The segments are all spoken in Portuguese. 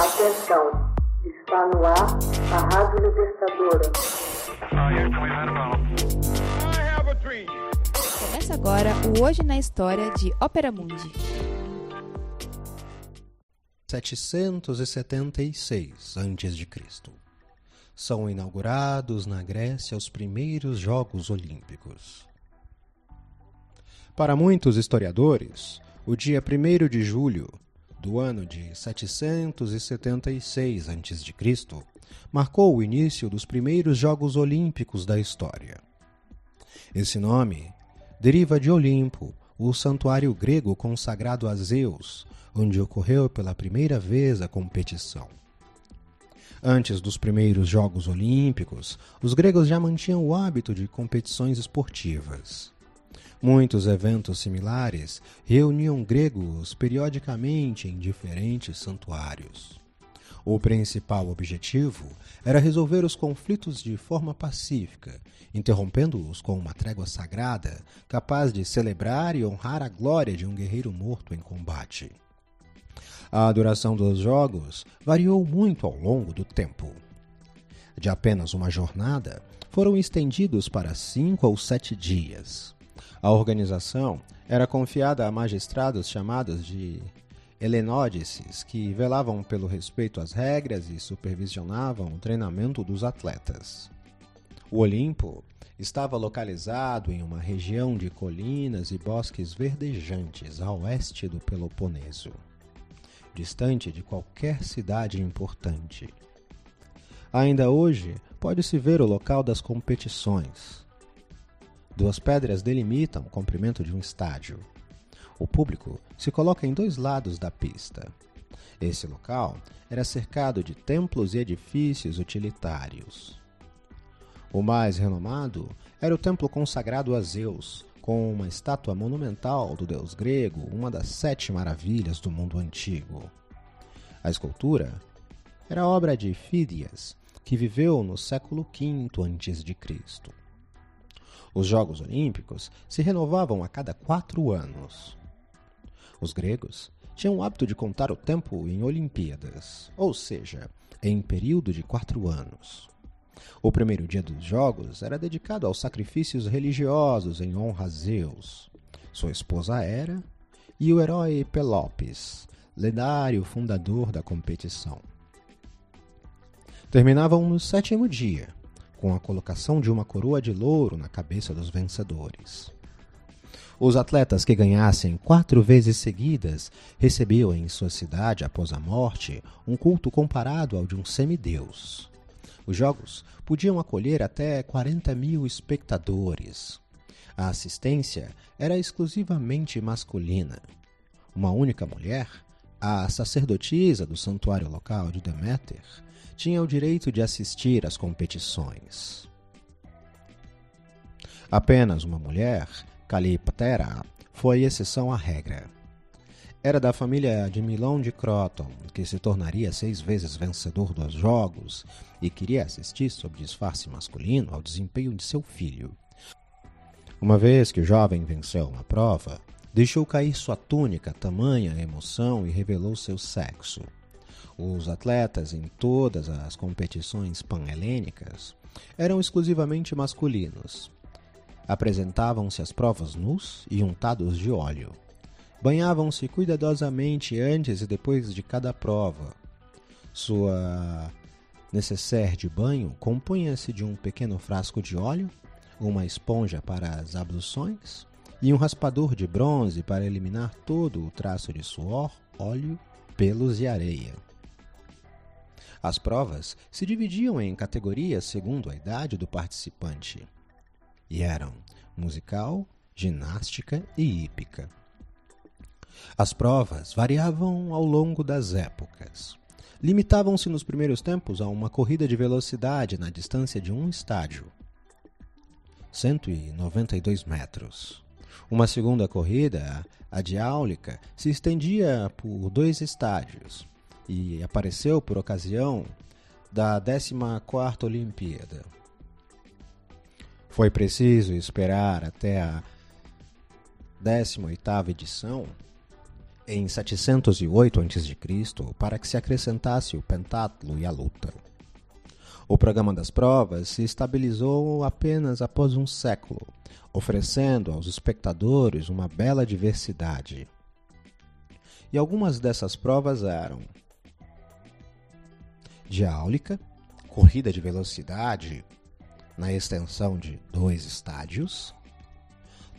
Atenção, está no ar a Rádio Libertadora. Começa agora o Hoje na História de Ópera Mundi. 776 a.C. São inaugurados na Grécia os primeiros Jogos Olímpicos. Para muitos historiadores, o dia 1 de julho do ano de 776 a.C. marcou o início dos primeiros Jogos Olímpicos da história. Esse nome deriva de Olimpo, o santuário grego consagrado a Zeus, onde ocorreu pela primeira vez a competição. Antes dos primeiros Jogos Olímpicos, os gregos já mantinham o hábito de competições esportivas. Muitos eventos similares reuniam gregos periodicamente em diferentes santuários. O principal objetivo era resolver os conflitos de forma pacífica, interrompendo-os com uma trégua sagrada capaz de celebrar e honrar a glória de um guerreiro morto em combate. A duração dos jogos variou muito ao longo do tempo. De apenas uma jornada, foram estendidos para cinco ou sete dias. A organização era confiada a magistrados chamados de helenódices, que velavam pelo respeito às regras e supervisionavam o treinamento dos atletas. O Olimpo estava localizado em uma região de colinas e bosques verdejantes a oeste do Peloponeso, distante de qualquer cidade importante. Ainda hoje pode-se ver o local das competições, Duas pedras delimitam o comprimento de um estádio. O público se coloca em dois lados da pista. Esse local era cercado de templos e edifícios utilitários. O mais renomado era o templo consagrado a Zeus, com uma estátua monumental do deus grego, uma das sete maravilhas do mundo antigo. A escultura era obra de Fídias, que viveu no século V a.C. Os Jogos Olímpicos se renovavam a cada quatro anos. Os gregos tinham o hábito de contar o tempo em Olimpíadas, ou seja, em período de quatro anos. O primeiro dia dos Jogos era dedicado aos sacrifícios religiosos em honra a Zeus, sua esposa Hera e o herói Pelopes, lendário fundador da competição. Terminavam no sétimo dia, com a colocação de uma coroa de louro na cabeça dos vencedores. Os atletas que ganhassem quatro vezes seguidas recebiam em sua cidade, após a morte, um culto comparado ao de um semideus. Os jogos podiam acolher até 40 mil espectadores. A assistência era exclusivamente masculina. Uma única mulher, a sacerdotisa do santuário local de Deméter, tinha o direito de assistir às competições. Apenas uma mulher, Caliptera, foi exceção à regra. Era da família de Milão de Croton, que se tornaria seis vezes vencedor dos Jogos e queria assistir sob disfarce masculino ao desempenho de seu filho. Uma vez que o jovem venceu uma prova, deixou cair sua túnica, tamanha emoção e revelou seu sexo. Os atletas em todas as competições pan-helênicas eram exclusivamente masculinos. Apresentavam-se às provas nus e untados de óleo. Banhavam-se cuidadosamente antes e depois de cada prova. Sua necessaire de banho compunha-se de um pequeno frasco de óleo, uma esponja para as abluções e um raspador de bronze para eliminar todo o traço de suor, óleo, pelos e areia. As provas se dividiam em categorias segundo a idade do participante e eram musical, ginástica e hípica. As provas variavam ao longo das épocas. Limitavam-se nos primeiros tempos a uma corrida de velocidade na distância de um estádio, 192 metros. Uma segunda corrida, a de áulica, se estendia por dois estádios, e apareceu por ocasião da 14ª Olimpíada. Foi preciso esperar até a 18ª edição em 708 a.C. para que se acrescentasse o pentatlo e a luta. O programa das provas se estabilizou apenas após um século, oferecendo aos espectadores uma bela diversidade. E algumas dessas provas eram diáulica, corrida de velocidade na extensão de dois estádios,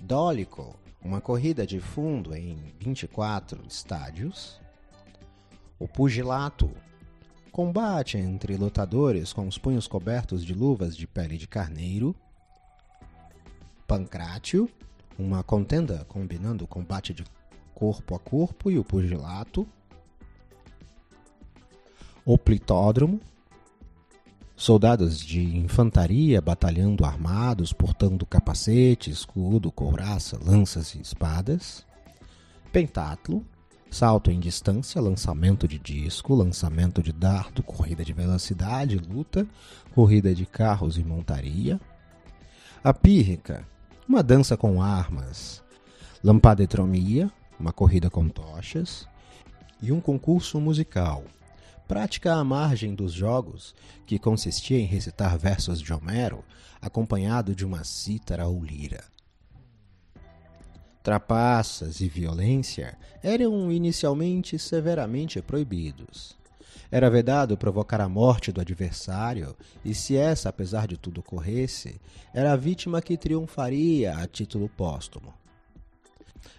dólico, uma corrida de fundo em 24 estádios, o pugilato, combate entre lutadores com os punhos cobertos de luvas de pele de carneiro, pancrátio, uma contenda combinando o combate de corpo a corpo e o pugilato, o plitódromo, Soldados de infantaria batalhando armados, portando capacete, escudo, couraça, lanças e espadas. Pentatlo, salto em distância, lançamento de disco, lançamento de dardo, corrida de velocidade, luta, corrida de carros e montaria. A pírrica, uma dança com armas. Lampadetromia, uma corrida com tochas. E um concurso musical, prática à margem dos jogos, que consistia em recitar versos de Homero, acompanhado de uma cítara ou lira. Trapaças e violência eram inicialmente severamente proibidos. Era vedado provocar a morte do adversário, e se essa, apesar de tudo, ocorresse, era a vítima que triunfaria a título póstumo.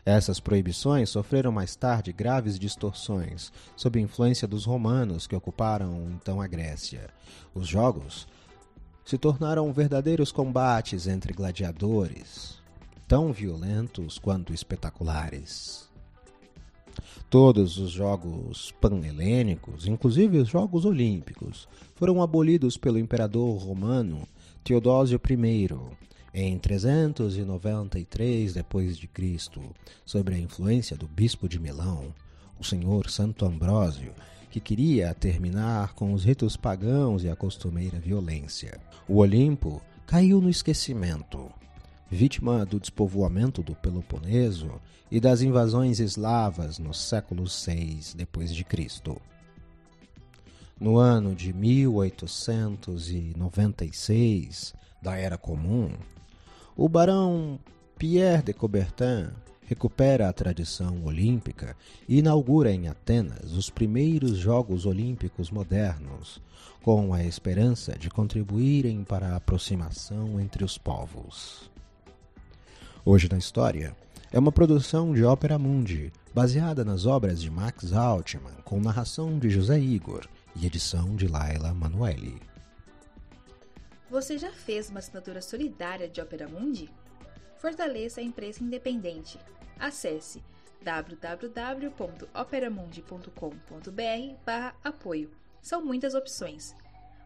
Essas proibições sofreram mais tarde graves distorções, sob influência dos romanos que ocuparam então a Grécia. Os jogos se tornaram verdadeiros combates entre gladiadores, tão violentos quanto espetaculares. Todos os jogos panhelênicos, inclusive os Jogos Olímpicos, foram abolidos pelo imperador romano Teodósio I em 393 d.C., sob a influência do bispo de Milão, o senhor Santo Ambrósio, que queria terminar com os ritos pagãos e a costumeira violência. O Olimpo caiu no esquecimento, vítima do despovoamento do Peloponeso e das invasões eslavas no século VI d.C. No ano de 1896 da Era Comum, o barão Pierre de Coubertin recupera a tradição olímpica e inaugura em Atenas os primeiros Jogos Olímpicos modernos, com a esperança de contribuírem para a aproximação entre os povos. Hoje na História é uma produção de Ópera Mundi, baseada nas obras de Max Altman, com narração de José Igor e edição de Laila Manuelli. Você já fez uma assinatura solidária de Opera Mundi? Fortaleça a empresa independente. Acesse www.operamundi.com.br/apoio. São muitas opções.